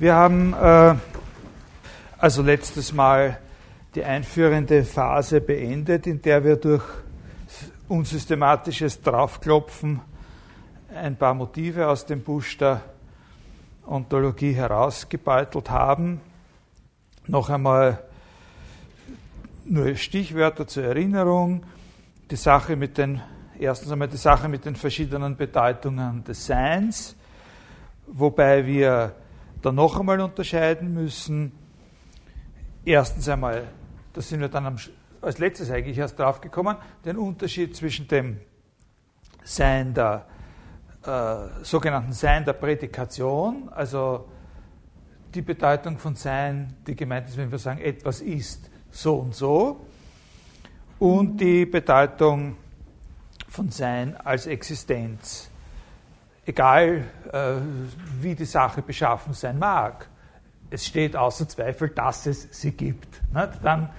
Wir haben äh, also letztes Mal die einführende Phase beendet, in der wir durch unsystematisches Draufklopfen ein paar Motive aus dem Busch der Ontologie herausgebeutelt haben. Noch einmal nur Stichwörter zur Erinnerung. Die Sache mit den, erstens einmal die Sache mit den verschiedenen Bedeutungen des Seins, wobei wir dann noch einmal unterscheiden müssen. Erstens einmal, da sind wir dann am, als letztes eigentlich erst drauf gekommen, den Unterschied zwischen dem Sein der äh, sogenannten Sein der Prädikation, also die Bedeutung von Sein, die gemeint ist, wenn wir sagen, etwas ist so und so, und die Bedeutung von Sein als Existenz egal äh, wie die Sache beschaffen sein mag, es steht außer Zweifel, dass es sie gibt. Nicht? Dann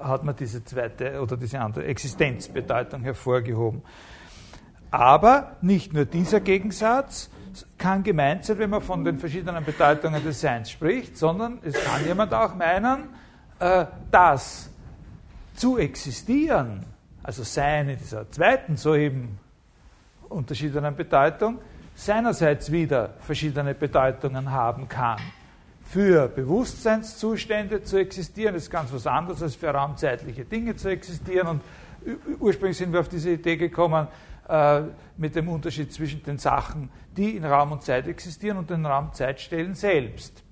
hat man diese zweite oder diese andere Existenzbedeutung hervorgehoben. Aber nicht nur dieser Gegensatz kann gemeint sein, wenn man von den verschiedenen Bedeutungen des Seins spricht, sondern es kann jemand auch meinen, äh, dass zu existieren, also Sein in dieser zweiten soeben unterschiedlichen Bedeutung, seinerseits wieder verschiedene Bedeutungen haben kann. Für Bewusstseinszustände zu existieren ist ganz was anderes als für raumzeitliche Dinge zu existieren. Und ursprünglich sind wir auf diese Idee gekommen äh, mit dem Unterschied zwischen den Sachen, die in Raum und Zeit existieren und den Raumzeitstellen selbst.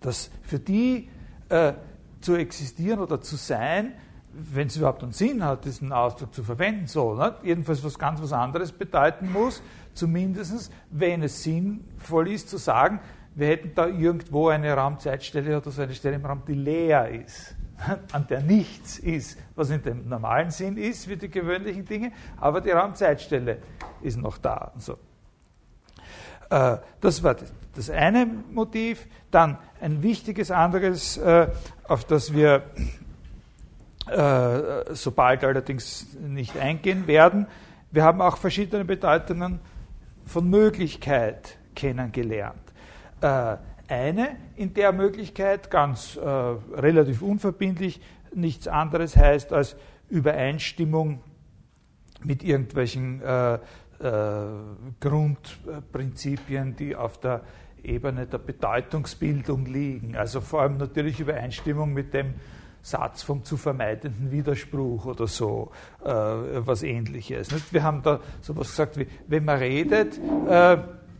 Dass für die äh, zu existieren oder zu sein wenn es überhaupt einen Sinn hat, diesen Ausdruck zu verwenden, so, ne? jedenfalls was ganz was anderes bedeuten muss, zumindest wenn es sinnvoll ist zu sagen, wir hätten da irgendwo eine Raumzeitstelle oder so eine Stelle im Raum, die leer ist, an der nichts ist, was in dem normalen Sinn ist, wie die gewöhnlichen Dinge, aber die Raumzeitstelle ist noch da. So. Äh, das war das eine Motiv. Dann ein wichtiges anderes, äh, auf das wir äh, sobald allerdings nicht eingehen werden. Wir haben auch verschiedene Bedeutungen von Möglichkeit kennengelernt. Äh, eine, in der Möglichkeit ganz äh, relativ unverbindlich nichts anderes heißt als Übereinstimmung mit irgendwelchen äh, äh, Grundprinzipien, die auf der Ebene der Bedeutungsbildung liegen. Also vor allem natürlich Übereinstimmung mit dem Satz vom zu vermeidenden Widerspruch oder so, äh, was ähnliches. Nicht? Wir haben da sowas gesagt wie, wenn man redet, äh,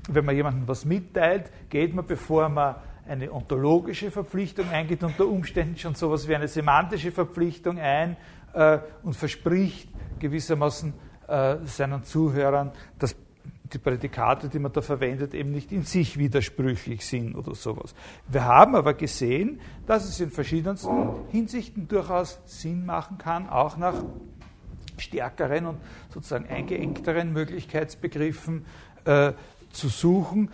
wenn man jemandem was mitteilt, geht man, bevor man eine ontologische Verpflichtung eingeht, unter Umständen schon sowas wie eine semantische Verpflichtung ein äh, und verspricht gewissermaßen äh, seinen Zuhörern, dass die Prädikate, die man da verwendet, eben nicht in sich widersprüchlich sind oder sowas. Wir haben aber gesehen, dass es in verschiedensten Hinsichten durchaus Sinn machen kann, auch nach stärkeren und sozusagen eingeengteren Möglichkeitsbegriffen äh, zu suchen,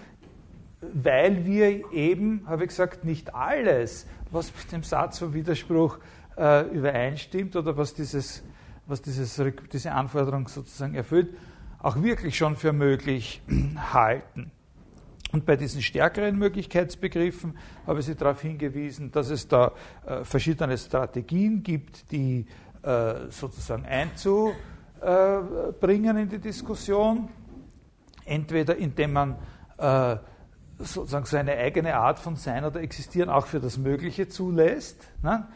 weil wir eben, habe ich gesagt, nicht alles, was mit dem Satz vom Widerspruch äh, übereinstimmt oder was, dieses, was dieses, diese Anforderung sozusagen erfüllt, auch wirklich schon für möglich halten. Und bei diesen stärkeren Möglichkeitsbegriffen habe ich Sie darauf hingewiesen, dass es da äh, verschiedene Strategien gibt, die äh, sozusagen einzubringen in die Diskussion. Entweder indem man äh, sozusagen seine eigene Art von Sein oder Existieren auch für das Mögliche zulässt. Ne?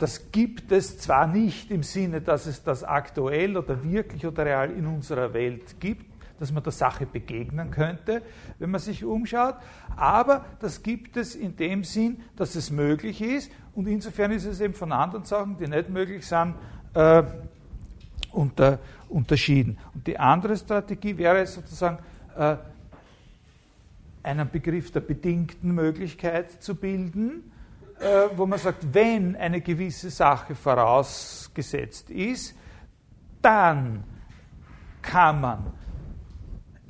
Das gibt es zwar nicht im Sinne, dass es das aktuell oder wirklich oder real in unserer Welt gibt, dass man der Sache begegnen könnte, wenn man sich umschaut, aber das gibt es in dem Sinn, dass es möglich ist und insofern ist es eben von anderen Sachen, die nicht möglich sind, äh, unter, unterschieden. Und die andere Strategie wäre sozusagen, äh, einen Begriff der bedingten Möglichkeit zu bilden, äh, wo man sagt, wenn eine gewisse Sache vorausgesetzt ist, dann kann man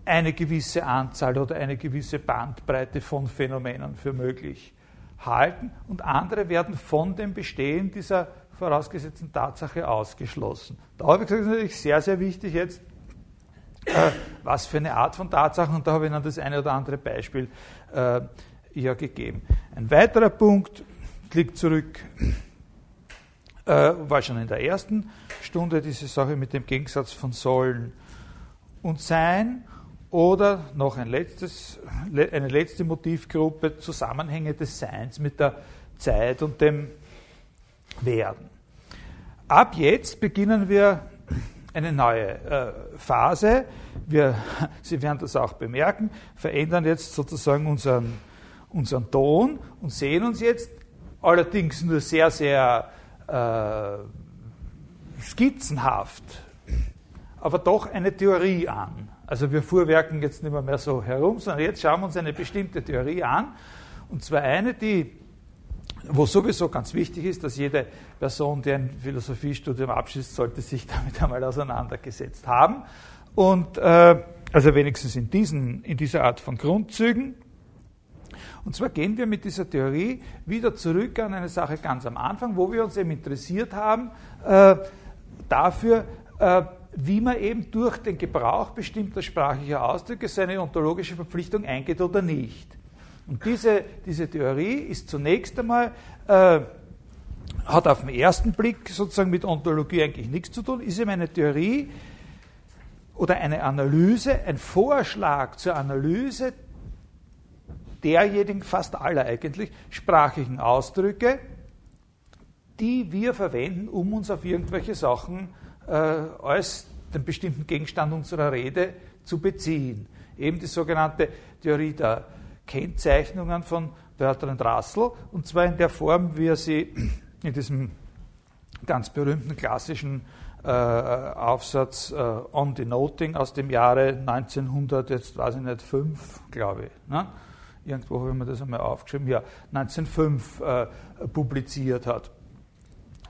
eine gewisse Anzahl oder eine gewisse Bandbreite von Phänomenen für möglich halten und andere werden von dem Bestehen dieser vorausgesetzten Tatsache ausgeschlossen. Da habe ich gesagt, das ist natürlich sehr, sehr wichtig jetzt, äh, was für eine Art von Tatsachen, und da habe ich dann das eine oder andere Beispiel äh, ja gegeben. Ein weiterer Punkt liegt zurück, äh, war schon in der ersten Stunde diese Sache mit dem Gegensatz von Sollen und Sein oder noch ein letztes, eine letzte Motivgruppe, Zusammenhänge des Seins mit der Zeit und dem Werden. Ab jetzt beginnen wir eine neue äh, Phase. Wir, Sie werden das auch bemerken, verändern jetzt sozusagen unseren, unseren Ton und sehen uns jetzt allerdings nur sehr, sehr äh, skizzenhaft, aber doch eine Theorie an. Also wir fuhrwerken jetzt nicht mehr, mehr so herum, sondern jetzt schauen wir uns eine bestimmte Theorie an. Und zwar eine, die, wo sowieso ganz wichtig ist, dass jede Person, die ein Philosophiestudium abschließt, sollte sich damit einmal auseinandergesetzt haben. Und äh, also wenigstens in, diesen, in dieser Art von Grundzügen. Und zwar gehen wir mit dieser Theorie wieder zurück an eine Sache ganz am Anfang, wo wir uns eben interessiert haben äh, dafür, äh, wie man eben durch den Gebrauch bestimmter sprachlicher Ausdrücke seine ontologische Verpflichtung eingeht oder nicht. Und diese, diese Theorie ist zunächst einmal, äh, hat auf den ersten Blick sozusagen mit Ontologie eigentlich nichts zu tun, ist eben eine Theorie oder eine Analyse, ein Vorschlag zur Analyse derjenigen, fast aller eigentlich, sprachlichen Ausdrücke, die wir verwenden, um uns auf irgendwelche Sachen äh, als den bestimmten Gegenstand unserer Rede zu beziehen. Eben die sogenannte Theorie der Kennzeichnungen von Bertrand Russell, und zwar in der Form, wie er sie in diesem ganz berühmten klassischen äh, Aufsatz äh, On Denoting aus dem Jahre 1900, jetzt weiß ich nicht, 5, glaube ich. Ne? Irgendwo habe ich mir das einmal aufgeschrieben, ja, 1905 äh, publiziert hat.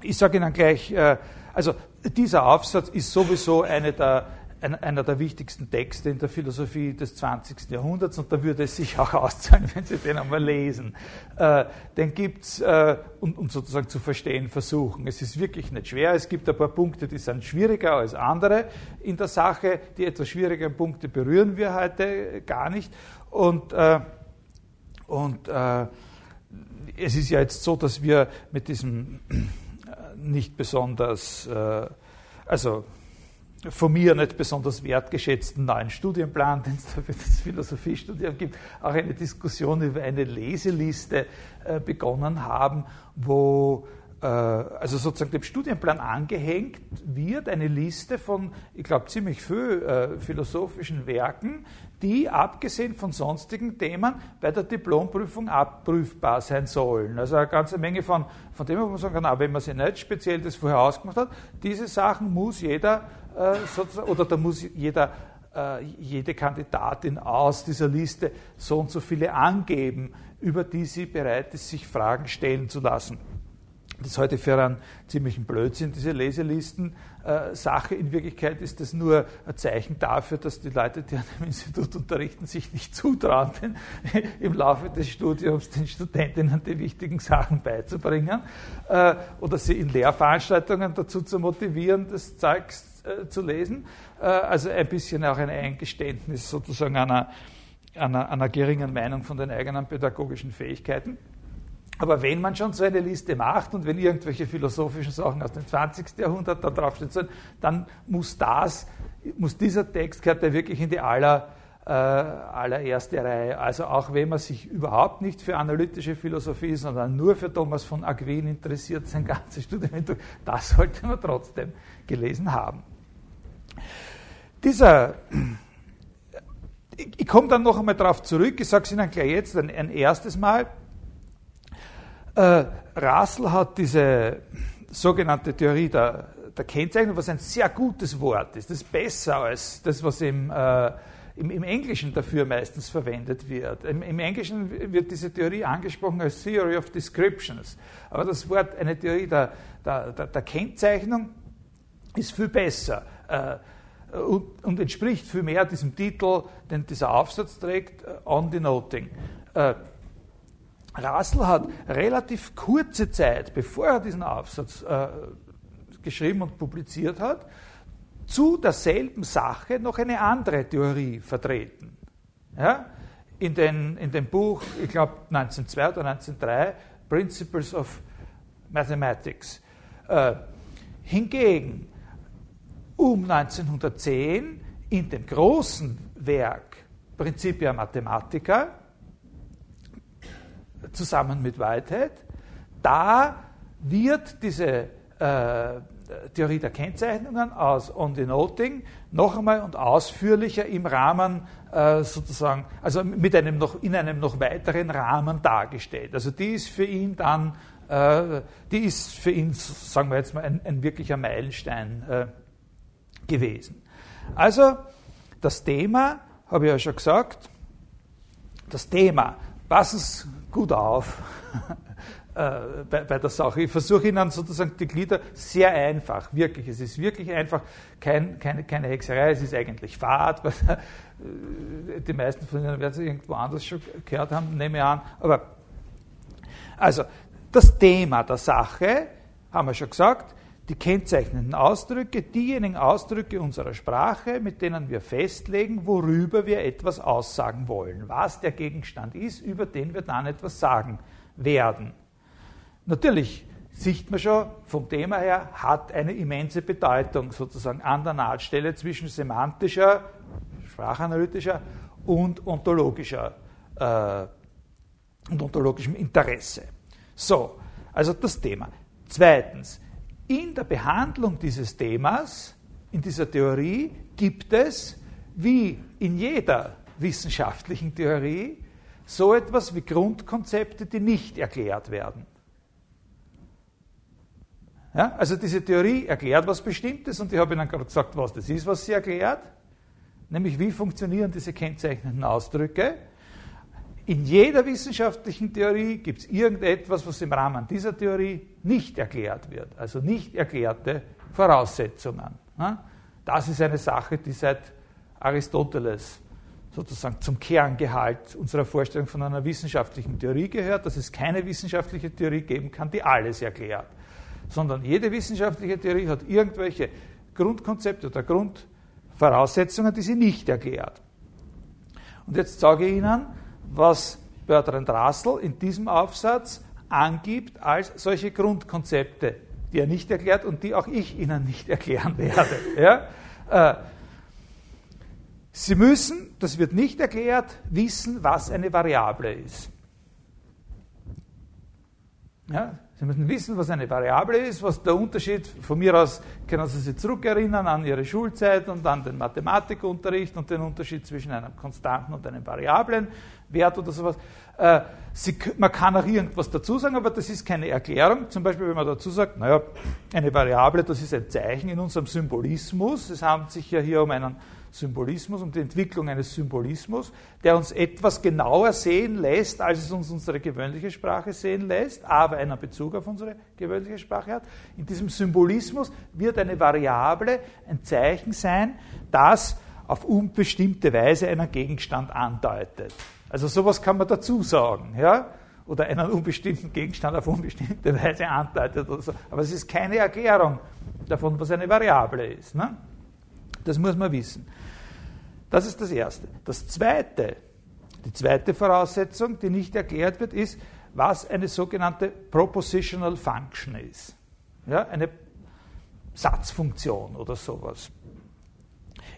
Ich sage Ihnen gleich, äh, also dieser Aufsatz ist sowieso eine der, einer der wichtigsten Texte in der Philosophie des 20. Jahrhunderts und da würde es sich auch auszahlen, wenn Sie den einmal lesen. Äh, den gibt es äh, und, und, sozusagen zu verstehen versuchen. Es ist wirklich nicht schwer. Es gibt ein paar Punkte, die sind schwieriger als andere in der Sache. Die etwas schwierigeren Punkte berühren wir heute gar nicht. Und, äh, und äh, es ist ja jetzt so, dass wir mit diesem nicht besonders, äh, also von mir nicht besonders wertgeschätzten neuen Studienplan, den es da für das Philosophiestudium gibt, auch eine Diskussion über eine Leseliste äh, begonnen haben, wo äh, also sozusagen dem Studienplan angehängt wird, eine Liste von, ich glaube, ziemlich viel äh, philosophischen Werken, die abgesehen von sonstigen Themen bei der Diplomprüfung abprüfbar sein sollen. Also eine ganze Menge von, von dem, wo man sagen kann, auch wenn man sich nicht speziell das vorher ausgemacht hat, diese Sachen muss jeder äh, oder da muss jeder äh, jede Kandidatin aus dieser Liste so und so viele angeben, über die sie bereit ist, sich Fragen stellen zu lassen. Das heute für einen ziemlichen Blödsinn, diese Leselisten. Äh, in Wirklichkeit ist das nur ein Zeichen dafür, dass die Leute, die an dem Institut unterrichten, sich nicht zutrauen, denn im Laufe des Studiums den Studentinnen die wichtigen Sachen beizubringen äh, oder sie in Lehrveranstaltungen dazu zu motivieren, das Zeugs äh, zu lesen. Äh, also ein bisschen auch ein Eingeständnis sozusagen einer, einer, einer geringen Meinung von den eigenen pädagogischen Fähigkeiten. Aber wenn man schon so eine Liste macht und wenn irgendwelche philosophischen Sachen aus dem 20. Jahrhundert da draufstehen sollen, dann muss das, muss dieser Text gehört ja wirklich in die aller, äh, allererste Reihe. Also auch wenn man sich überhaupt nicht für analytische Philosophie, sondern nur für Thomas von Aquin interessiert, sein ganzes Studium, das sollte man trotzdem gelesen haben. Dieser ich komme dann noch einmal darauf zurück, ich sage es Ihnen gleich jetzt ein, ein erstes Mal. Äh, Russell hat diese sogenannte Theorie der, der, Kennzeichnung, was ein sehr gutes Wort ist. Das ist besser als das, was im, äh, im, im, Englischen dafür meistens verwendet wird. Im, Im, Englischen wird diese Theorie angesprochen als Theory of Descriptions. Aber das Wort, eine Theorie der, der, der Kennzeichnung, ist viel besser. Äh, und, und, entspricht viel mehr diesem Titel, den dieser Aufsatz trägt, On Denoting. Äh, Russell hat relativ kurze Zeit, bevor er diesen Aufsatz äh, geschrieben und publiziert hat, zu derselben Sache noch eine andere Theorie vertreten. Ja? in, den, in dem Buch, ich glaube 1902 oder 1903, Principles of Mathematics. Äh, hingegen um 1910 in dem großen Werk Principia Mathematica zusammen mit Whitehead, da wird diese äh, Theorie der Kennzeichnungen aus On Denoting noch einmal und ausführlicher im Rahmen äh, sozusagen, also mit einem noch, in einem noch weiteren Rahmen dargestellt. Also die ist für ihn dann, äh, die ist für ihn, sagen wir jetzt mal, ein, ein wirklicher Meilenstein äh, gewesen. Also das Thema, habe ich ja schon gesagt, das Thema, passen Sie gut auf, äh, bei, bei, der Sache. Ich versuche Ihnen sozusagen die Glieder sehr einfach, wirklich. Es ist wirklich einfach, kein, keine, keine Hexerei, es ist eigentlich Fahrt. Weil, äh, die meisten von Ihnen werden es irgendwo anders schon gehört haben, nehme ich an. Aber also, das Thema der Sache, haben wir schon gesagt, die kennzeichnenden Ausdrücke, diejenigen Ausdrücke unserer Sprache, mit denen wir festlegen, worüber wir etwas aussagen wollen, was der Gegenstand ist, über den wir dann etwas sagen werden. Natürlich sieht man schon vom Thema her, hat eine immense Bedeutung sozusagen an der Nahtstelle zwischen semantischer, sprachanalytischer und ontologischer äh, und ontologischem Interesse. So, also das Thema. Zweitens, in der Behandlung dieses Themas, in dieser Theorie, gibt es, wie in jeder wissenschaftlichen Theorie, so etwas wie Grundkonzepte, die nicht erklärt werden. Ja, also diese Theorie erklärt was Bestimmtes und ich habe Ihnen gerade gesagt, was das ist, was sie erklärt, nämlich wie funktionieren diese kennzeichnenden Ausdrücke. In jeder wissenschaftlichen Theorie gibt es irgendetwas, was im Rahmen dieser Theorie nicht erklärt wird, also nicht erklärte Voraussetzungen. Das ist eine Sache, die seit Aristoteles sozusagen zum Kerngehalt unserer Vorstellung von einer wissenschaftlichen Theorie gehört, dass es keine wissenschaftliche Theorie geben kann, die alles erklärt sondern jede wissenschaftliche Theorie hat irgendwelche Grundkonzepte oder Grundvoraussetzungen, die sie nicht erklärt. Und jetzt sage ich Ihnen, was Bertrand Russell in diesem Aufsatz angibt als solche Grundkonzepte, die er nicht erklärt und die auch ich Ihnen nicht erklären werde. Ja? Äh, sie müssen, das wird nicht erklärt, wissen, was eine Variable ist. Ja? Sie müssen wissen, was eine Variable ist, was der Unterschied, von mir aus können Sie sich zurückerinnern an Ihre Schulzeit und an den Mathematikunterricht und den Unterschied zwischen einem konstanten und einem variablen Wert oder sowas. Äh, Sie, man kann auch irgendwas dazu sagen, aber das ist keine Erklärung. Zum Beispiel, wenn man dazu sagt, naja, eine Variable, das ist ein Zeichen in unserem Symbolismus. Es handelt sich ja hier um einen Symbolismus, um die Entwicklung eines Symbolismus, der uns etwas genauer sehen lässt, als es uns unsere gewöhnliche Sprache sehen lässt, aber einen Bezug auf unsere gewöhnliche Sprache hat. In diesem Symbolismus wird eine Variable ein Zeichen sein, das auf unbestimmte Weise einen Gegenstand andeutet. Also sowas kann man dazu sagen, ja? Oder einen unbestimmten Gegenstand auf unbestimmte Weise andeutet oder so. Aber es ist keine Erklärung davon, was eine Variable ist. Ne? Das muss man wissen. Das ist das Erste. Das Zweite, die zweite Voraussetzung, die nicht erklärt wird, ist, was eine sogenannte Propositional Function ist. Ja, eine Satzfunktion oder sowas.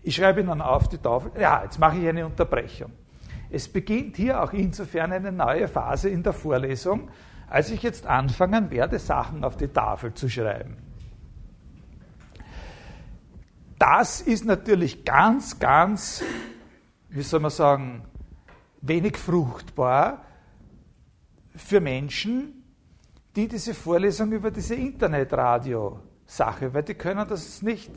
Ich schreibe Ihnen auf die Tafel, ja, jetzt mache ich eine Unterbrechung. Es beginnt hier auch insofern eine neue Phase in der Vorlesung, als ich jetzt anfangen werde, Sachen auf die Tafel zu schreiben. Das ist natürlich ganz, ganz, wie soll man sagen, wenig fruchtbar für Menschen, die diese Vorlesung über diese Internetradio-Sache, weil die können das nicht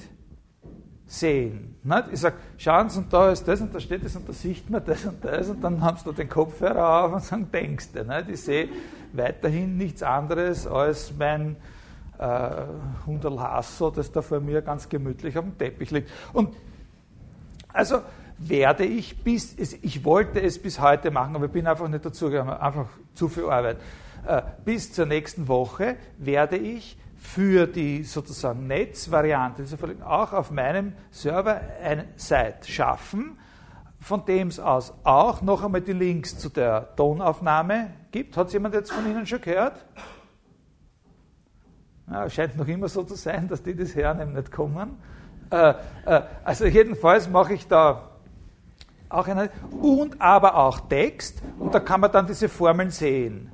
sehen. Ich sage, schauen Sie, und da ist das und da steht das und da sieht man das und das und dann haben Sie da den Kopfhörer auf und sagen, denkst du. Ich sehe weiterhin nichts anderes als mein äh, Hunderl Hasso, das da vor mir ganz gemütlich auf dem Teppich liegt. Und also werde ich bis, ich wollte es bis heute machen, aber ich bin einfach nicht dazu gekommen, einfach zu viel Arbeit. Äh, bis zur nächsten Woche werde ich für die sozusagen Netzvariante auch auf meinem Server eine Site schaffen, von dem es aus auch noch einmal die Links zu der Tonaufnahme gibt. Hat jemand jetzt von Ihnen schon gehört? Ja, scheint noch immer so zu sein, dass die das hören, eben nicht kommen. Äh, äh, also jedenfalls mache ich da auch eine und aber auch Text und da kann man dann diese Formeln sehen.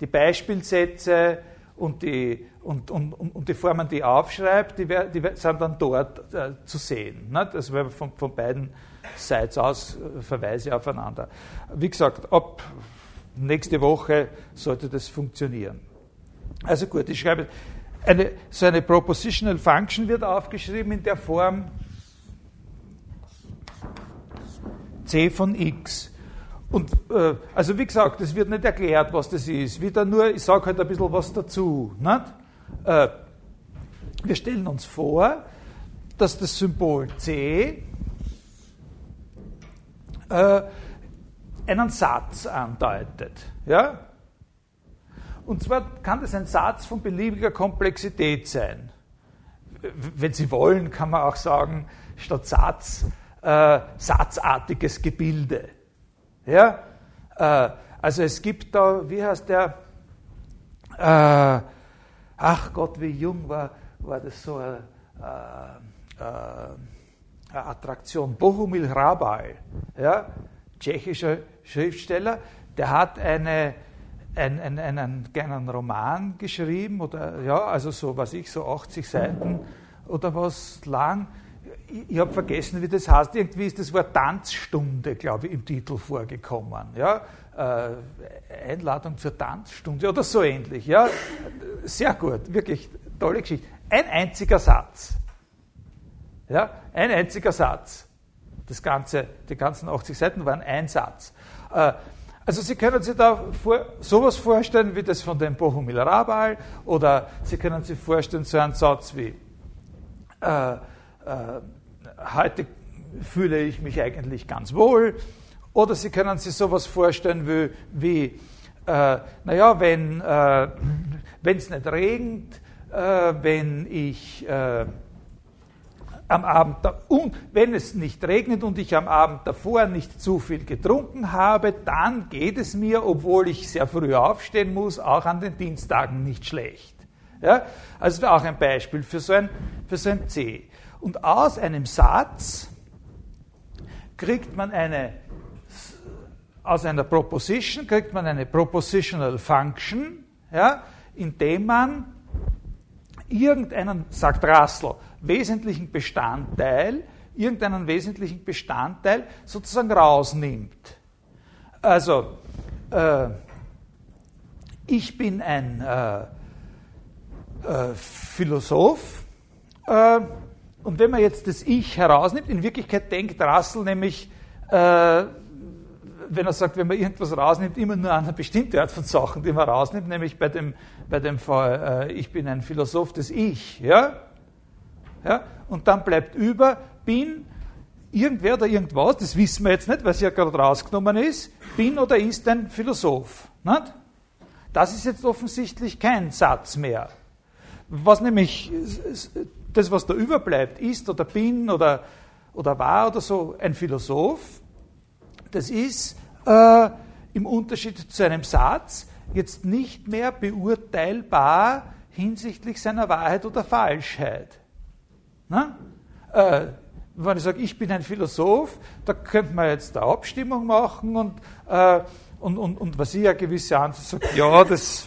Die Beispielsätze und die, und, und, und die Formen, die ich aufschreibe, die, die sind dann dort äh, zu sehen. Ne? Das wäre von, von beiden Seiten aus äh, Verweise aufeinander. Wie gesagt, ab nächste Woche sollte das funktionieren. Also gut, ich schreibe eine, so eine Propositional Function wird aufgeschrieben in der Form c von x. Und äh, also wie gesagt, es wird nicht erklärt, was das ist. Wieder nur, ich sage halt ein bisschen was dazu. Äh, wir stellen uns vor, dass das Symbol c äh, einen Satz andeutet. Ja? Und zwar kann das ein Satz von beliebiger Komplexität sein. Wenn Sie wollen, kann man auch sagen, statt Satz, äh, satzartiges Gebilde. Ja? Äh, also es gibt da, wie heißt der, äh, ach Gott, wie jung war, war das so eine, äh, äh, eine Attraktion, Bohumil Hrabal, ja? tschechischer Schriftsteller, der hat eine ein, ein, einen kleinen Roman geschrieben, oder ja, also so, was ich, so 80 Seiten oder was lang. Ich, ich habe vergessen, wie das heißt. Irgendwie ist das Wort Tanzstunde, glaube ich, im Titel vorgekommen. Ja? Äh, Einladung zur Tanzstunde oder so ähnlich. Ja? Sehr gut, wirklich tolle Geschichte. Ein einziger Satz. Ja? Ein einziger Satz. Das Ganze, die ganzen 80 Seiten waren ein Satz. Äh, also Sie können sich da vor, sowas vorstellen wie das von dem Bohumil Rabal oder Sie können sich vorstellen so einen Satz wie äh, äh, heute fühle ich mich eigentlich ganz wohl. Oder Sie können sich sowas vorstellen wie, wie äh, naja, wenn äh, es nicht regnet, äh, wenn ich äh, am Abend, und wenn es nicht regnet und ich am Abend davor nicht zu viel getrunken habe, dann geht es mir, obwohl ich sehr früh aufstehen muss, auch an den Dienstagen nicht schlecht. Ja? Also auch ein Beispiel für so ein, für so ein C. Und aus einem Satz kriegt man eine, aus einer Proposition kriegt man eine Propositional Function, ja, indem man irgendeinen, sagt Russell, wesentlichen Bestandteil, irgendeinen wesentlichen Bestandteil sozusagen rausnimmt. Also, äh, ich bin ein äh, äh, Philosoph äh, und wenn man jetzt das Ich herausnimmt, in Wirklichkeit denkt Russell nämlich, äh, wenn er sagt, wenn man irgendwas rausnimmt, immer nur eine bestimmte Art von Sachen, die man rausnimmt, nämlich bei dem, bei dem Fall, äh, ich bin ein Philosoph des Ich. Ja? Ja? Und dann bleibt über, bin irgendwer oder irgendwas, das wissen wir jetzt nicht, weil es ja gerade rausgenommen ist, bin oder ist ein Philosoph. Nicht? Das ist jetzt offensichtlich kein Satz mehr. Was nämlich, das, was da überbleibt, ist oder bin oder, oder war oder so ein Philosoph, das ist äh, im Unterschied zu einem Satz jetzt nicht mehr beurteilbar hinsichtlich seiner Wahrheit oder Falschheit. Äh, wenn ich sage, ich bin ein Philosoph, da könnte man jetzt eine Abstimmung machen und, äh, und, und, und was ich ja gewisse Anzahl sagt, ja, das,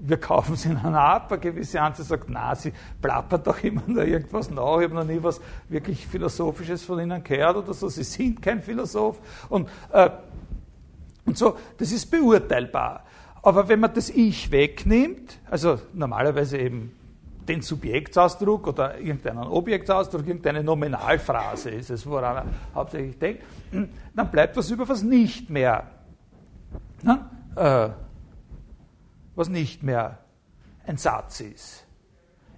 wir kaufen sie dann ab, eine gewisse Anzahl sagt, na, sie plappert doch immer nur irgendwas nach, ich habe noch nie was wirklich Philosophisches von ihnen gehört oder so, sie sind kein Philosoph und, äh, und so, das ist beurteilbar. Aber wenn man das Ich wegnimmt, also normalerweise eben den Subjektsausdruck oder irgendeinen Objektsausdruck, irgendeine Nominalphrase ist es, woran er hauptsächlich denkt, dann bleibt was über, was nicht mehr, na, äh, was nicht mehr ein Satz ist.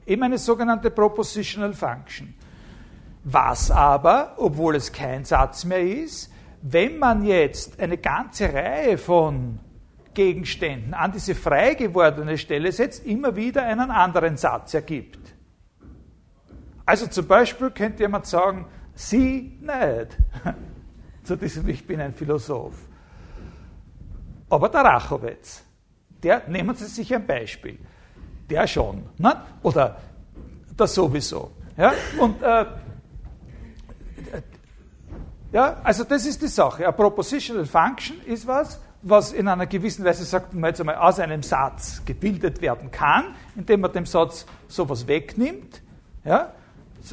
Eben eine sogenannte Propositional Function. Was aber, obwohl es kein Satz mehr ist, wenn man jetzt eine ganze Reihe von Gegenständen an diese frei gewordene Stelle setzt, immer wieder einen anderen Satz ergibt. Also zum Beispiel könnte jemand sagen, sie nicht. zu diesem Ich bin ein Philosoph. Aber der Rachowitz, der, nehmen Sie sich ein Beispiel, der schon, ne? oder das sowieso. Ja? Und äh, ja, also das ist die Sache. A propositional function ist was, was in einer gewissen Weise, sagt man jetzt einmal, aus einem Satz gebildet werden kann, indem man dem Satz sowas wegnimmt. Ja?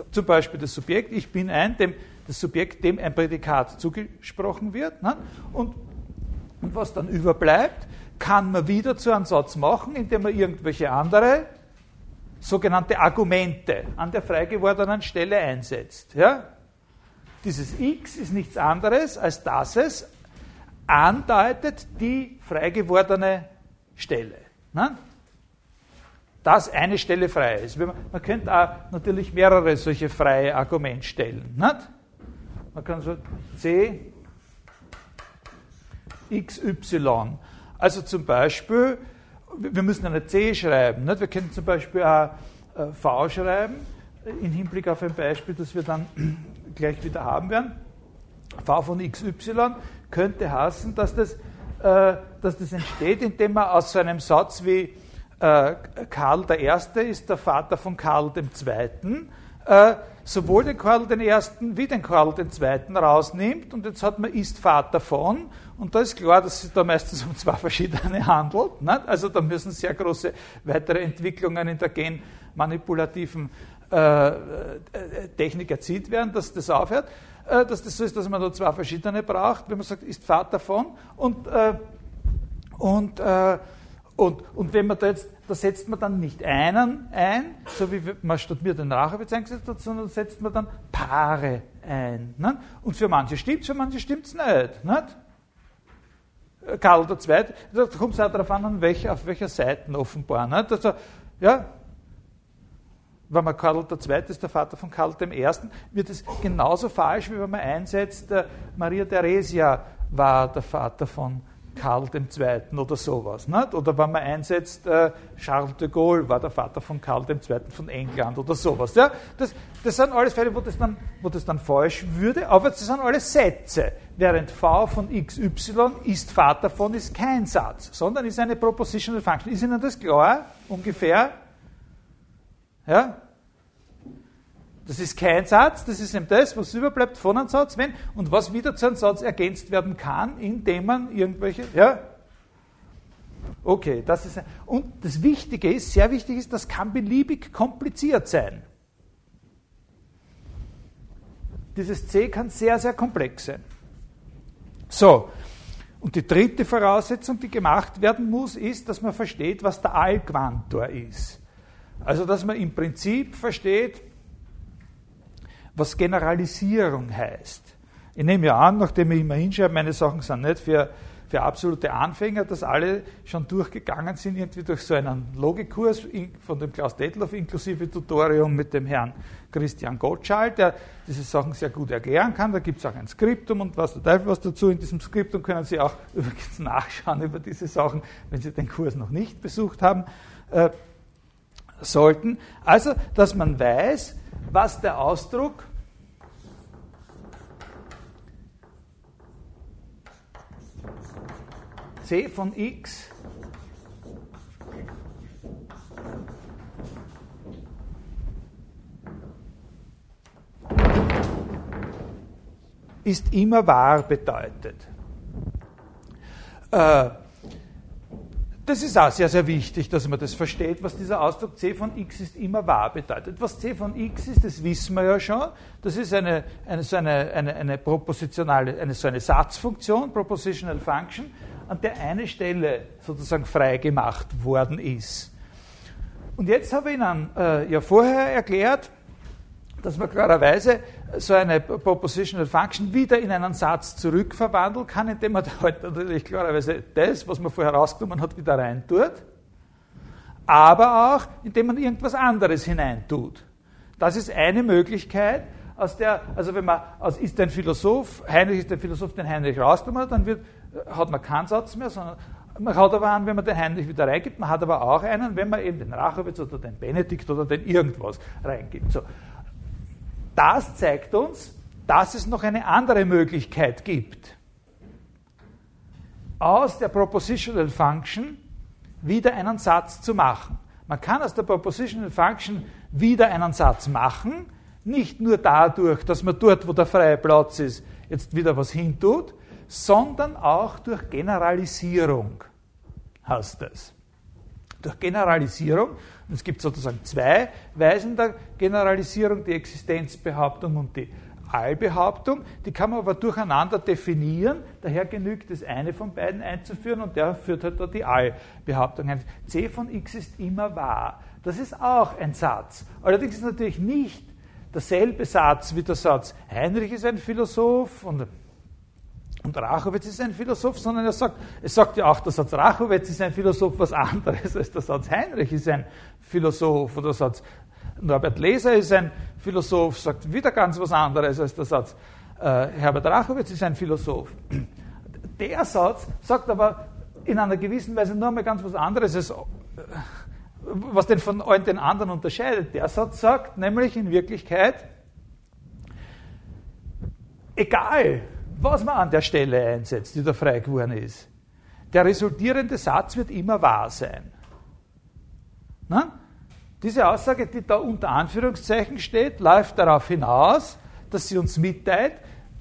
Zum Beispiel das Subjekt, ich bin ein, dem, das Subjekt, dem ein Prädikat zugesprochen wird. Ne? Und, und was dann überbleibt, kann man wieder zu einem Satz machen, indem man irgendwelche andere sogenannte Argumente an der frei gewordenen Stelle einsetzt. Ja? Dieses x ist nichts anderes, als dass es andeutet die frei gewordene Stelle. Ne? Dass eine Stelle frei ist. Man, könnte auch natürlich mehrere solche freie Argumentstellen. Nicht? Man kann so C, X, Y. Also zum Beispiel, wir müssen eine C schreiben. Nicht? Wir können zum Beispiel auch äh, V schreiben, im Hinblick auf ein Beispiel, das wir dann gleich wieder haben werden. V von XY könnte heißen, dass das, äh, dass das entsteht, indem man aus so einem Satz wie äh, Karl I. ist der Vater von Karl II. Äh, sowohl den Karl I. wie den Karl II. rausnimmt und jetzt hat man ist Vater von und da ist klar, dass es da meistens um zwei verschiedene handelt. Nicht? Also da müssen sehr große weitere Entwicklungen in der genmanipulativen äh, äh Technik erzielt werden, dass das aufhört. Äh, dass das so ist, dass man da zwei verschiedene braucht, wenn man sagt, ist Vater von. Und, äh, und, äh, und, und wenn man da jetzt, da setzt man dann nicht einen ein, so wie man statt mir den Rachewitz eingesetzt hat, sondern setzt man dann Paare ein. Ne? Und für manche stimmt es, für manche stimmt es nicht. nicht? Karl II., da kommt es auch darauf an, welcher, auf welcher Seite offenbar. Nicht? Also, ja, wenn man Karl II. ist der Vater von Karl I., wird es genauso falsch, wie wenn man einsetzt, äh, Maria Theresia war der Vater von Karl II. oder sowas. Nicht? Oder wenn man einsetzt, äh, Charles de Gaulle war der Vater von Karl II. von England oder sowas. Ja? Das, das sind alles Fälle, wo das, dann, wo das dann falsch würde, aber das sind alles Sätze. Während V von XY ist Vater von ist kein Satz, sondern ist eine Propositional Function. Ist Ihnen das klar? Ungefähr? Ja? Das ist kein Satz, das ist eben das, was überbleibt von einem Satz, wenn, und was wieder zu einem Satz ergänzt werden kann, indem man irgendwelche, ja? Okay, das ist, und das Wichtige ist, sehr wichtig ist, das kann beliebig kompliziert sein. Dieses C kann sehr, sehr komplex sein. So, und die dritte Voraussetzung, die gemacht werden muss, ist, dass man versteht, was der Allquantor ist. Also, dass man im Prinzip versteht, was Generalisierung heißt. Ich nehme ja an, nachdem ich immer hinschreibe, meine Sachen sind nicht für, für absolute Anfänger, dass alle schon durchgegangen sind, irgendwie durch so einen Logikkurs von dem Klaus Detloff inklusive Tutorium mit dem Herrn Christian Gottschall, der diese Sachen sehr gut erklären kann. Da gibt es auch ein Skriptum und was der Teufel was dazu. In diesem Skriptum können Sie auch übrigens nachschauen über diese Sachen, wenn Sie den Kurs noch nicht besucht haben äh, sollten. Also, dass man weiß, was der Ausdruck c von x ist immer wahr bedeutet. Äh, das ist auch sehr, sehr wichtig, dass man das versteht, was dieser Ausdruck c von x ist immer wahr bedeutet. Was c von x ist, das wissen wir ja schon. Das ist eine, eine, so eine, eine, eine propositionale, eine, so eine Satzfunktion, Propositional Function, an der eine Stelle sozusagen freigemacht worden ist. Und jetzt habe ich Ihnen äh, ja vorher erklärt, dass man klarerweise so eine Propositional Function wieder in einen Satz zurückverwandeln kann, indem man halt natürlich klarerweise das, was man vorher rausgenommen hat, wieder reintut, aber auch indem man irgendwas anderes hineintut. Das ist eine Möglichkeit, aus der, also wenn man aus ist ein Philosoph, Heinrich ist ein Philosoph, den Heinrich rausgenommen hat, dann wird, hat man keinen Satz mehr, sondern man hat aber einen, wenn man den Heinrich wieder reingibt, man hat aber auch einen, wenn man eben den Rachowitz oder den Benedikt oder den irgendwas reingibt. So. Das zeigt uns, dass es noch eine andere Möglichkeit gibt, aus der Propositional Function wieder einen Satz zu machen. Man kann aus der Propositional Function wieder einen Satz machen, nicht nur dadurch, dass man dort, wo der freie Platz ist, jetzt wieder was hintut, sondern auch durch Generalisierung heißt das. Durch Generalisierung, es gibt sozusagen zwei Weisen der Generalisierung, die Existenzbehauptung und die Allbehauptung, die kann man aber durcheinander definieren, daher genügt es, eine von beiden einzuführen und der führt halt da die Allbehauptung ein. C von x ist immer wahr. Das ist auch ein Satz. Allerdings ist natürlich nicht derselbe Satz wie der Satz, Heinrich ist ein Philosoph und, und Rachowitz ist ein Philosoph, sondern er sagt, es sagt ja auch, der Satz Rachowitz ist ein Philosoph was anderes als der Satz Heinrich ist ein Philosoph oder der Satz Norbert Leser ist ein Philosoph, sagt wieder ganz was anderes als der Satz äh, Herbert Rachowitz ist ein Philosoph. Der Satz sagt aber in einer gewissen Weise nur mal ganz was anderes als was den von allen den anderen unterscheidet. Der Satz sagt nämlich in Wirklichkeit, egal was man an der Stelle einsetzt, die da frei geworden ist, der resultierende Satz wird immer wahr sein. Na? Diese Aussage, die da unter Anführungszeichen steht, läuft darauf hinaus, dass sie uns mitteilt,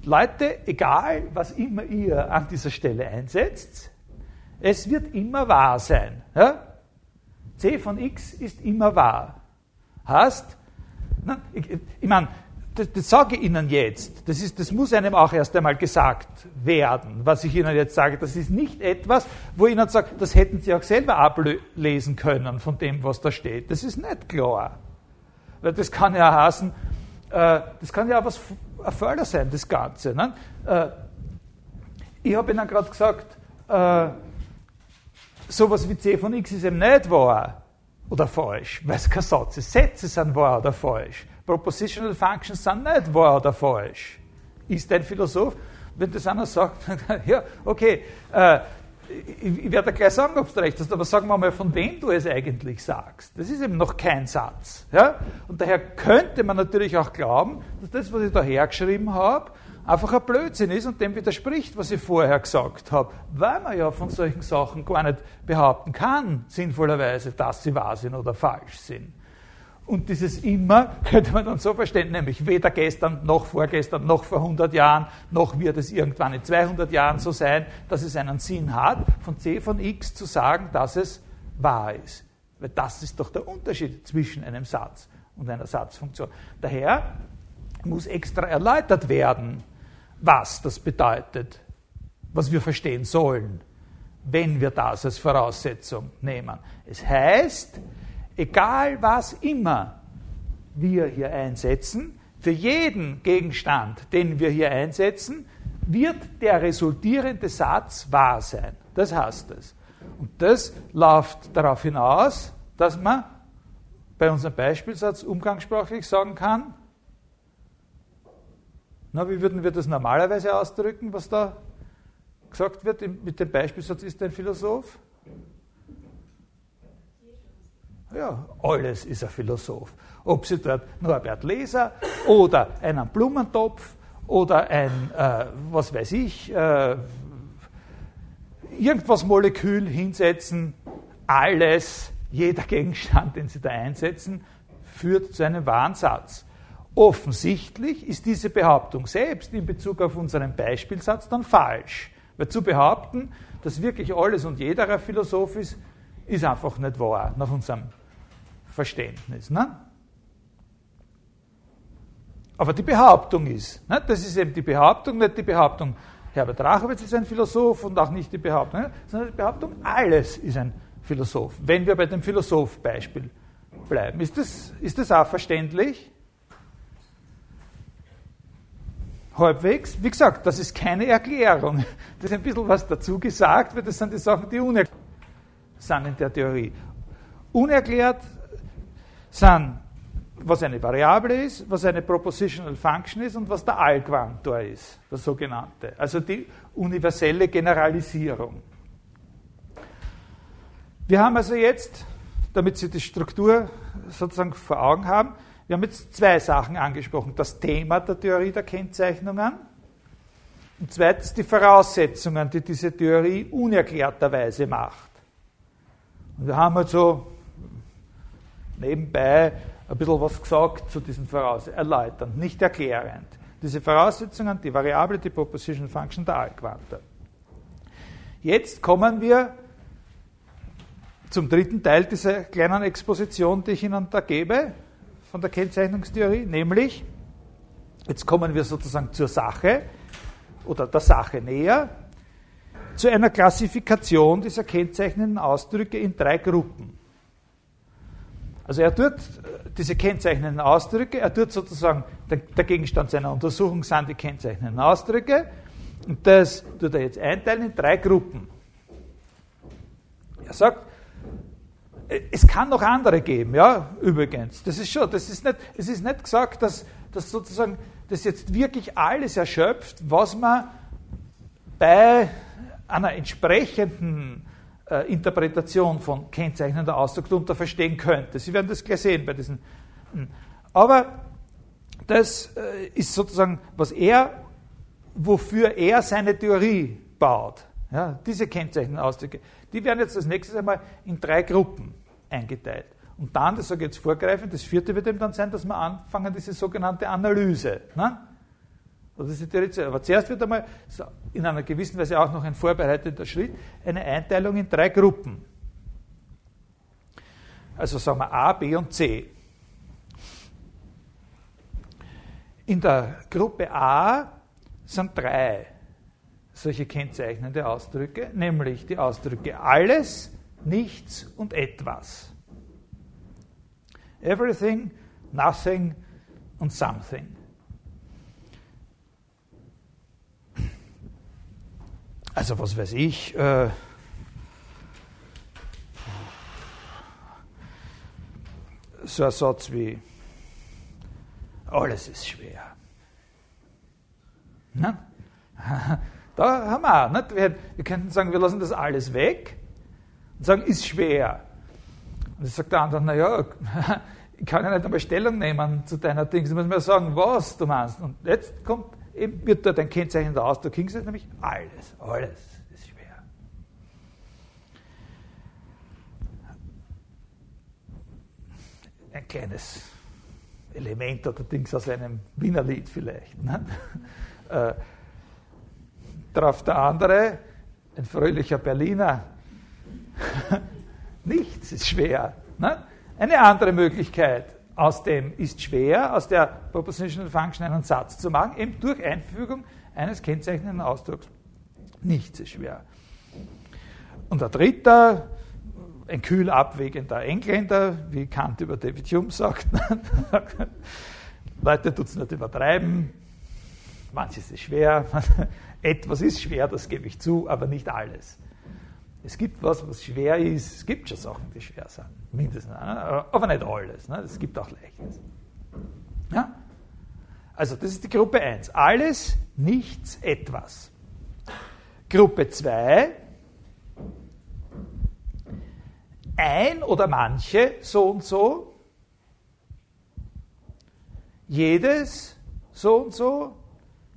Leute, egal was immer ihr an dieser Stelle einsetzt, es wird immer wahr sein. Ja? c von x ist immer wahr. Heißt, ich, ich meine, das, das sage ich Ihnen jetzt, das, ist, das muss einem auch erst einmal gesagt werden, was ich Ihnen jetzt sage. Das ist nicht etwas, wo ich Ihnen sage, das hätten Sie auch selber ablesen können von dem, was da steht. Das ist nicht klar. Weil das kann ja heißen, äh, das kann ja auch was ein Förder sein, das Ganze. Ne? Äh, ich habe Ihnen gerade gesagt, äh, sowas wie c von x ist eben nicht wahr oder falsch, weil es kein Satz ist. Sätze sind wahr oder falsch. Propositional Functions sind nicht wahr oder falsch. Ist ein Philosoph, wenn das einer sagt, ja, okay, äh, ich, werde gleich sagen, ob du recht hast, aber sagen wir mal, von wem du es eigentlich sagst. Das ist eben noch kein Satz. Ja? Und daher könnte man natürlich auch glauben, dass das, was ich da hergeschrieben habe, einfach ein Blödsinn ist und dem widerspricht, was ich vorher gesagt habe, weil man ja von solchen Sachen gar nicht behaupten kann, sinnvollerweise, dass sie wahr sind oder falsch sind. Und dieses immer könnte man dann so verstehen, nämlich weder gestern noch vorgestern noch vor 100 Jahren, noch wird es irgendwann in 200 Jahren so sein, dass es einen Sinn hat, von c von x zu sagen, dass es wahr ist. Weil das ist doch der Unterschied zwischen einem Satz und einer Satzfunktion. Daher muss extra erläutert werden, was das bedeutet, was wir verstehen sollen, wenn wir das als Voraussetzung nehmen. Es heißt, egal was immer wir hier einsetzen, für jeden Gegenstand, den wir hier einsetzen, wird der resultierende Satz wahr sein. Das heißt es. Und das läuft darauf hinaus, dass man bei unserem Beispielsatz umgangssprachlich sagen kann, na, wie würden wir das normalerweise ausdrücken, was da gesagt wird mit dem Beispielsatz, ist ein Philosoph? Ja, alles ist ein Philosoph. Ob Sie dort Norbert Leser oder einen Blumentopf oder ein, äh, was weiß ich, äh, irgendwas Molekül hinsetzen, alles, jeder Gegenstand, den Sie da einsetzen, führt zu einem wahren Satz. Offensichtlich ist diese Behauptung selbst in Bezug auf unseren Beispielsatz dann falsch. Weil zu behaupten, dass wirklich alles und jeder ein Philosoph ist, ist einfach nicht wahr, nach unserem Verständnis. Ne? Aber die Behauptung ist, ne? das ist eben die Behauptung, nicht die Behauptung, Herbert Rachowitz ist ein Philosoph und auch nicht die Behauptung, ne? sondern die Behauptung, alles ist ein Philosoph. Wenn wir bei dem Philosoph-Beispiel bleiben. Ist das, ist das auch verständlich? halbwegs. Wie gesagt, das ist keine Erklärung. Das ist ein bisschen was dazu gesagt, weil das sind die Sachen, die unerklärt sind in der Theorie. Unerklärt sind, was eine Variable ist, was eine Propositional Function ist und was der Allquantor ist, der sogenannte. Also die universelle Generalisierung. Wir haben also jetzt, damit Sie die Struktur sozusagen vor Augen haben, Wir haben jetzt zwei Sachen angesprochen. Das Thema der Theorie der Kennzeichnungen und zweitens die Voraussetzungen, die diese Theorie unerklärterweise macht. Und wir haben also nebenbei ein bisschen was gesagt zu diesen Voraussetzungen, erläuternd, nicht erklärend. Diese Voraussetzungen, die Variable, die Proposition Function der Allquante. Jetzt kommen wir zum dritten Teil dieser kleinen Exposition, die ich Ihnen da gebe, von der Kennzeichnungstheorie, nämlich, jetzt kommen wir sozusagen zur Sache oder der Sache näher, zu einer Klassifikation dieser kennzeichnenden Ausdrücke in drei Gruppen. Also er tut äh, diese kennzeichnenden Ausdrücke, er tut sozusagen, der Gegenstand seiner Untersuchung sind die kennzeichnenden Ausdrücke und das tut er jetzt einteilen in drei Gruppen. Er sagt, äh, es kann noch andere geben, ja, übrigens. Das ist schon, das ist nicht, es ist nicht gesagt, dass, dass sozusagen das jetzt wirklich alles erschöpft, was man bei einer entsprechenden äh, Interpretation von kennzeichnender Ausdruck darunter verstehen könnte. Sie werden das gleich sehen bei diesen. Hm. Aber das äh, ist sozusagen, was er, wofür er seine Theorie baut. Ja, diese kennzeichnenden Ausdrücke, die werden jetzt als nächstes einmal in drei Gruppen eingeteilt. Und dann, das sage ich jetzt vorgreifend, das vierte wird eben dann sein, dass wir anfangen, diese sogenannte Analyse. Ne? Das ist die Theorie. Aber zuerst wird einmal in einer gewissen Weise auch noch ein vorbereiteter Schritt eine Einteilung in drei Gruppen. Also sagen wir A, B und C. In der Gruppe A sind drei solche kennzeichnende Ausdrücke, nämlich die Ausdrücke alles, nichts und etwas. Everything, nothing und something. Also was weiß ich, äh, so ein Satz wie, alles ist schwer. Ne? Da haben wir auch? Wir, wir könnten sagen, wir lassen das alles weg und sagen, ist schwer. Und jetzt sagt der andere, naja, ich kann ja nicht einmal Stellung nehmen zu deiner Dings, du musst mir sagen, was du meinst. Und jetzt kommt wird dort ein kennzeichnender Ausdruck hingesetzt, nämlich alles, alles ist schwer. Ein kleines Element oder Dings aus einem Wiener Lied vielleicht. Ne? Äh, darauf der andere, ein fröhlicher Berliner, nichts ist schwer. Ne? Eine andere Möglichkeit, aus dem ist schwer, aus der Propositional Function einen Satz zu machen, eben durch Einfügung eines kennzeichnenden Ausdrucks. Nichts ist schwer. Und der dritte, ein kühl abwägender Engländer, wie Kant über David Hume sagt, Leute tut es nicht übertreiben, manches ist schwer, etwas ist schwer, das gebe ich zu, aber nicht alles. Es gibt was, was schwer ist. Es gibt schon Sachen, die schwer sind, mindestens. Aber nicht alles. Ne? Es gibt auch Leichtes. Ja? Also, das ist die Gruppe 1. Alles, nichts, etwas. Gruppe 2. Ein oder manche, so und so. Jedes, so und so.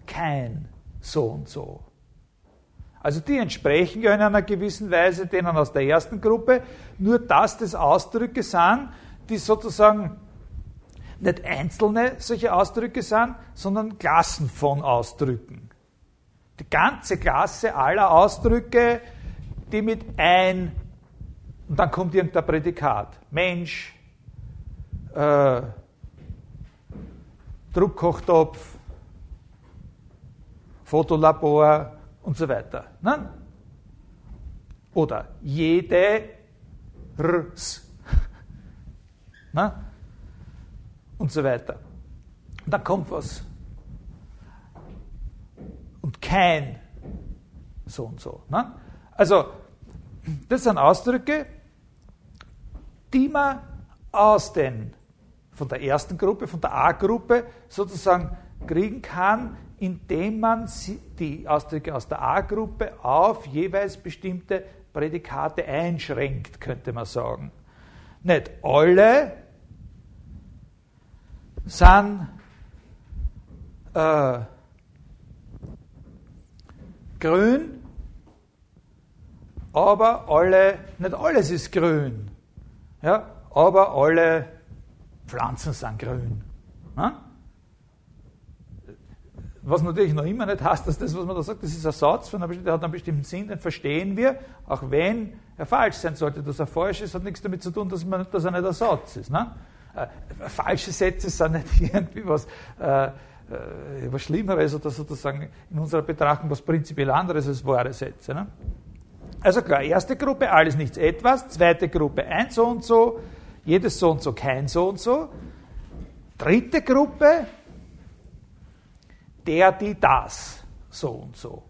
Kein, so und so. Also die entsprechen ja in einer gewissen Weise denen aus der ersten Gruppe, nur dass das Ausdrücke sind, die sozusagen nicht einzelne solche Ausdrücke sind, sondern Klassen von Ausdrücken. Die ganze Klasse aller Ausdrücke, die mit ein, und dann kommt irgendein Prädikat, Mensch, äh, Druckkochtopf, Fotolabor, und so weiter. Ne? Oder jede Rs. Ne? Und so weiter. Und dann kommt was. Und kein so und so. Ne? Also, das sind Ausdrücke, die man aus den, von der ersten Gruppe, von der A-Gruppe sozusagen kriegen kann, indem man die Ausdrücke aus der A-Gruppe auf jeweils bestimmte Prädikate einschränkt, könnte man sagen. Nicht alle, sind äh, grün, aber alle, nicht alles ist grün, ja, aber alle Pflanzen sind grün. Ja? Was natürlich noch immer nicht heißt, dass das, was man da sagt, das ist ein Satz, von der hat einen bestimmten Sinn, den verstehen wir, auch wenn er falsch sein sollte. Dass er falsch ist, hat nichts damit zu tun, dass, man, dass er nicht ein Satz ist. Ne? Äh, falsche Sätze sind nicht irgendwie was, äh, äh, was Schlimmeres oder sozusagen in unserer Betrachtung was prinzipiell anderes als wahre Sätze. Ne? Also klar, erste Gruppe, alles nichts etwas, zweite Gruppe, ein so und so, jedes so und so, kein so und so. Dritte Gruppe, der, die, das, so und so.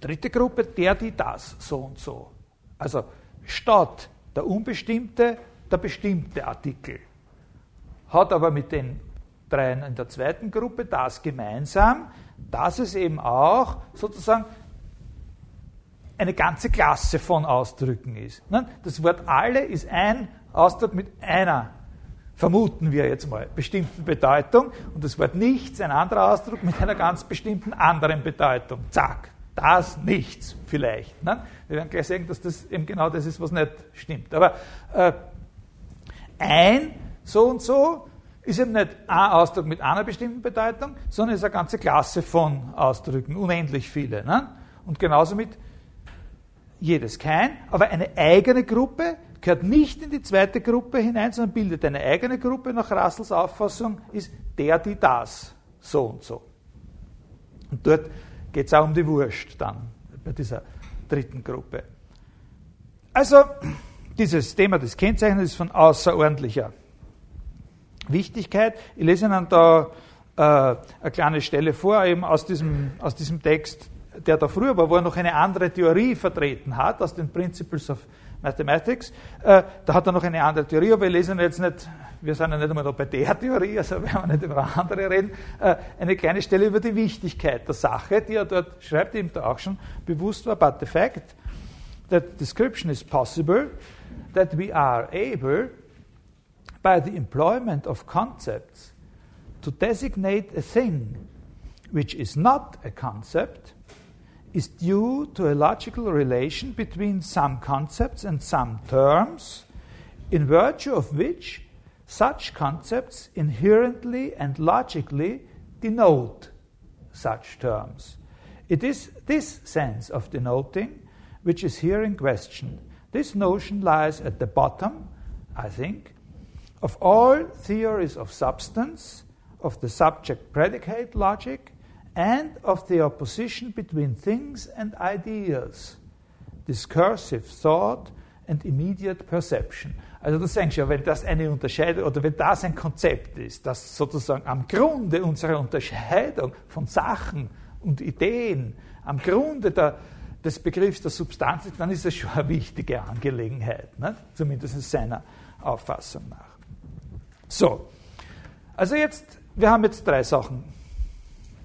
Dritte Gruppe, der, die, das, so und so. Also statt der unbestimmte, der bestimmte Artikel. Hat aber mit den dreien in der zweiten Gruppe das gemeinsam, dass es eben auch sozusagen eine ganze Klasse von Ausdrücken ist. Das Wort alle ist ein Ausdruck mit einer vermuten wir jetzt mal, bestimmten Bedeutung und das Wort nichts, ein anderer Ausdruck mit einer ganz bestimmten anderen Bedeutung. Zack, das nichts vielleicht. Ne? Wir werden gleich sehen, dass das eben genau das ist, was nicht stimmt. Aber äh, ein so und so ist eben nicht ein Ausdruck mit einer bestimmten Bedeutung, sondern ist eine ganze Klasse von Ausdrücken, unendlich viele. Ne? Und genauso mit jedes kein, aber eine eigene Gruppe, gehört nicht in die zweite Gruppe hinein, sondern bildet eine eigene Gruppe nach Russells Auffassung, ist der, die, das, so und so. Und dort geht es auch um die Wurst dann, bei dieser dritten Gruppe. Also, dieses Thema des Kennzeichens ist von außerordentlicher Wichtigkeit. Ich lese Ihnen da äh, eine kleine Stelle vor, eben aus diesem, aus diesem Text, der da früher war, wo er noch eine andere Theorie vertreten hat, aus den Principles of Mathematics. Äh, da hat er noch eine andere Theorie, aber wir lesen jetzt nicht, wir sind ja nicht einmal bei der Theorie, also werden wir nicht über andere reden, äh, eine kleine Stelle über die Wichtigkeit der Sache, die er dort schreibt, die ihm da auch schon bewusst war, but the fact that description is possible, that we are able, by the employment of concepts, to designate a thing which is not a concept, is due to a logical relation between some concepts and some terms, in virtue of which such concepts inherently and logically denote such terms. It is this sense of denoting which is here in question. This notion lies at the bottom, I think, of all theories of substance, of the subject predicate logic, and of the opposition between things and ideas, discursive thought and immediate perception. Also das denkst du ja, wenn das eine Unterscheidung oder wenn das ein Konzept ist, das sozusagen am Grunde unserer Unterscheidung von Sachen und Ideen, am Grunde der, des Begriffs der Substanz ist, dann ist das schon eine wichtige Angelegenheit, ne? zumindest seiner Auffassung nach. So, also jetzt, wir haben jetzt drei Sachen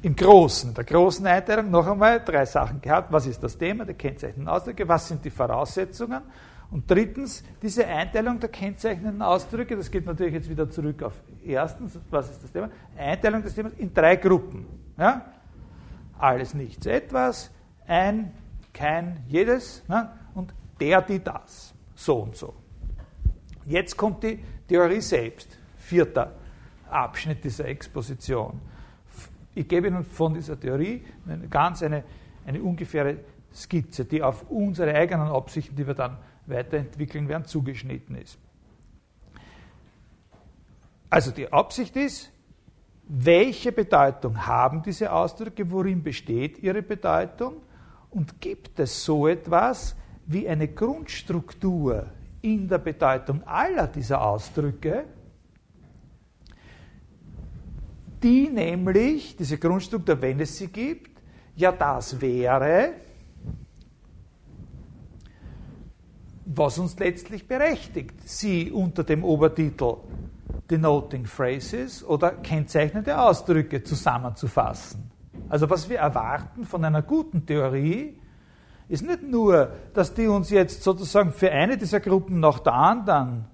im Großen, der großen Einteilung noch einmal drei Sachen gehabt. Was ist das Thema der kennzeichnenden Ausdrücke? Was sind die Voraussetzungen? Und drittens, diese Einteilung der kennzeichnenden Ausdrücke, das geht natürlich jetzt wieder zurück auf erstens, was ist das Thema? Einteilung des Themas in drei Gruppen. Ja? Alles, nichts, etwas, ein, kein, jedes ne? und der, die, das. So und so. Jetzt kommt die Theorie selbst, vierter Abschnitt dieser Exposition. Ich gebe Ihnen von dieser Theorie ganz eine, eine ungefähre Skizze, die auf unsere eigenen Absichten, die wir dann weiterentwickeln werden, zugeschnitten ist. Also die Absicht ist, welche Bedeutung haben diese Ausdrücke, worin besteht ihre Bedeutung und gibt es so etwas wie eine Grundstruktur in der Bedeutung aller dieser Ausdrücke, die nämlich, diese Grundstruktur, wenn es sie gibt, ja das wäre, was uns letztlich berechtigt, sie unter dem Obertitel Denoting Phrases oder kennzeichnende Ausdrücke zusammenzufassen. Also was wir erwarten von einer guten Theorie, ist nicht nur, dass die uns jetzt sozusagen für eine dieser Gruppen nach der anderen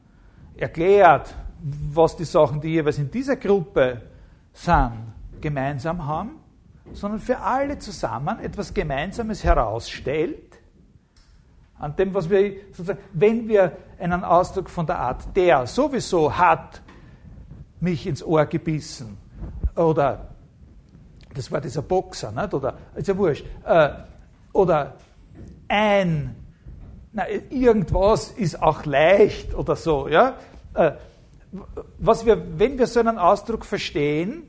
erklärt, was die Sachen, die jeweils in dieser Gruppe sind, gemeinsam haben, sondern für alle zusammen etwas Gemeinsames herausstellt, an dem, was wir sozusagen, wenn wir einen Ausdruck von der Art, der sowieso hat mich ins Ohr gebissen, oder das war dieser Boxer, nicht? oder ist ja wurscht, äh, oder ein, na, irgendwas ist auch leicht oder so, ja. Äh, was wir, wenn wir so einen Ausdruck verstehen,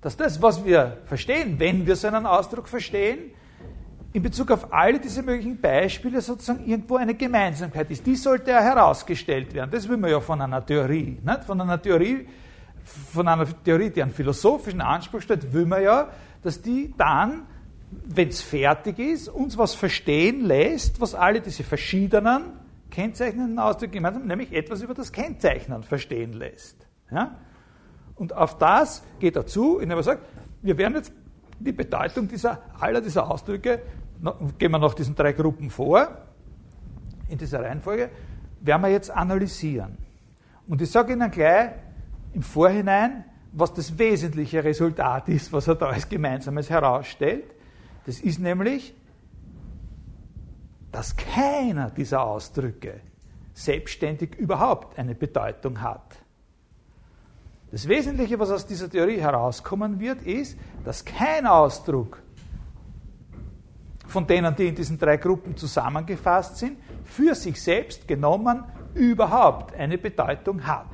dass das, was wir verstehen, wenn wir so einen Ausdruck verstehen, in Bezug auf alle diese möglichen Beispiele sozusagen irgendwo eine Gemeinsamkeit ist. Die sollte ja herausgestellt werden. Das will man ja von einer Theorie. Nicht? Von einer Theorie, von einer Theorie, die einen philosophischen Anspruch stellt, will man ja, dass die dann, wenn es fertig ist, uns was verstehen lässt, was alle diese verschiedenen kennzeichnenden Ausdrücke gemeinsam, nämlich etwas über das Kennzeichnen verstehen lässt. Ja? Und auf das geht er zu, indem er sagt, wir werden jetzt die Bedeutung dieser, aller dieser Ausdrücke, gehen wir noch diesen drei Gruppen vor, in dieser Reihenfolge, werden wir jetzt analysieren. Und ich sage Ihnen gleich im Vorhinein, was das wesentliche Resultat ist, was er da als Gemeinsames herausstellt. Das ist nämlich, dass keiner dieser Ausdrücke selbstständig überhaupt eine Bedeutung hat. Das Wesentliche, was aus dieser Theorie herauskommen wird, ist, dass kein Ausdruck von denen, die in diesen drei Gruppen zusammengefasst sind, für sich selbst genommen überhaupt eine Bedeutung hat.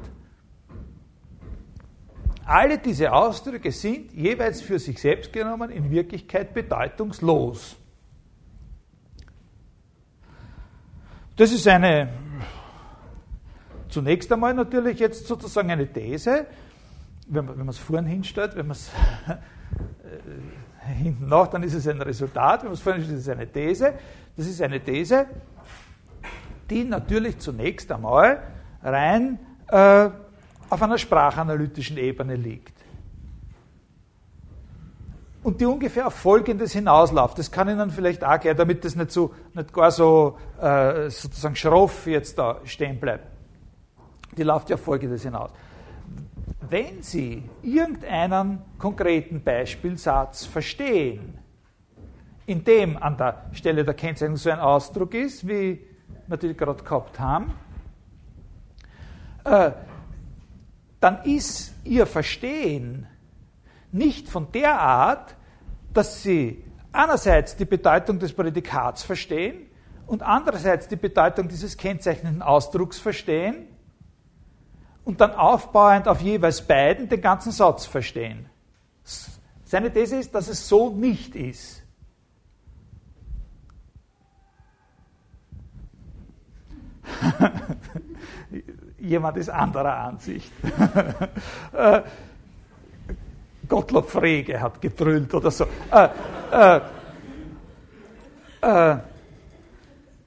Alle diese Ausdrücke sind jeweils für sich selbst genommen in Wirklichkeit bedeutungslos. Das ist eine Zunächst einmal natürlich jetzt sozusagen eine These, wenn man, es vorn hinstellt, wenn man es äh, hinten nach, dann ist es ein Resultat, wenn man es vorn hinstellt, ist es eine These. Das ist eine These, die natürlich zunächst einmal rein äh, auf einer sprachanalytischen Ebene liegt. Und die ungefähr auf Folgendes hinausläuft. Das kann Ihnen vielleicht auch gleich, damit das nicht, so, nicht gar so äh, sozusagen schroff jetzt da stehen bleibt die läuft ja folgendes hinaus. Wenn Sie irgendeinen konkreten Beispielsatz verstehen, in dem an der Stelle der Kennzeichnung so ein Ausdruck ist, wie wir die gerade gehabt haben, äh, dann ist Ihr Verstehen nicht von der Art, dass Sie einerseits die Bedeutung des Prädikats verstehen und andererseits die Bedeutung dieses kennzeichnenden Ausdrucks verstehen, und dann aufbauend auf jeweils beiden den ganzen Satz verstehen. Seine These ist, dass es so nicht ist. Jemand ist anderer Ansicht. Gottlob Frege hat gebrüllt oder so. Äh, äh, äh,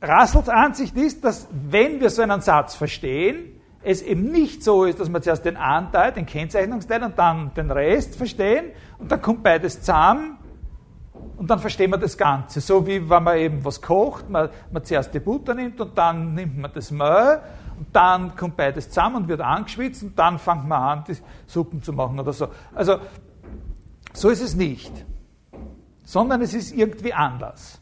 Russells Ansicht ist, dass wenn wir so einen Satz verstehen, es eben nicht so ist, dass wir zuerst den Anteil, den Kennzeichnungsteil und dann den Rest verstehen und dann kommt beides zusammen und dann verstehen wir das Ganze. So wie wenn man eben was kocht, man, man zuerst die Butter nimmt und dann nimmt man das Mehl und dann kommt beides zusammen und wird angeschwitzt und dann fängt man an, die Suppen zu machen oder so. Also so ist es nicht, sondern es ist irgendwie anders.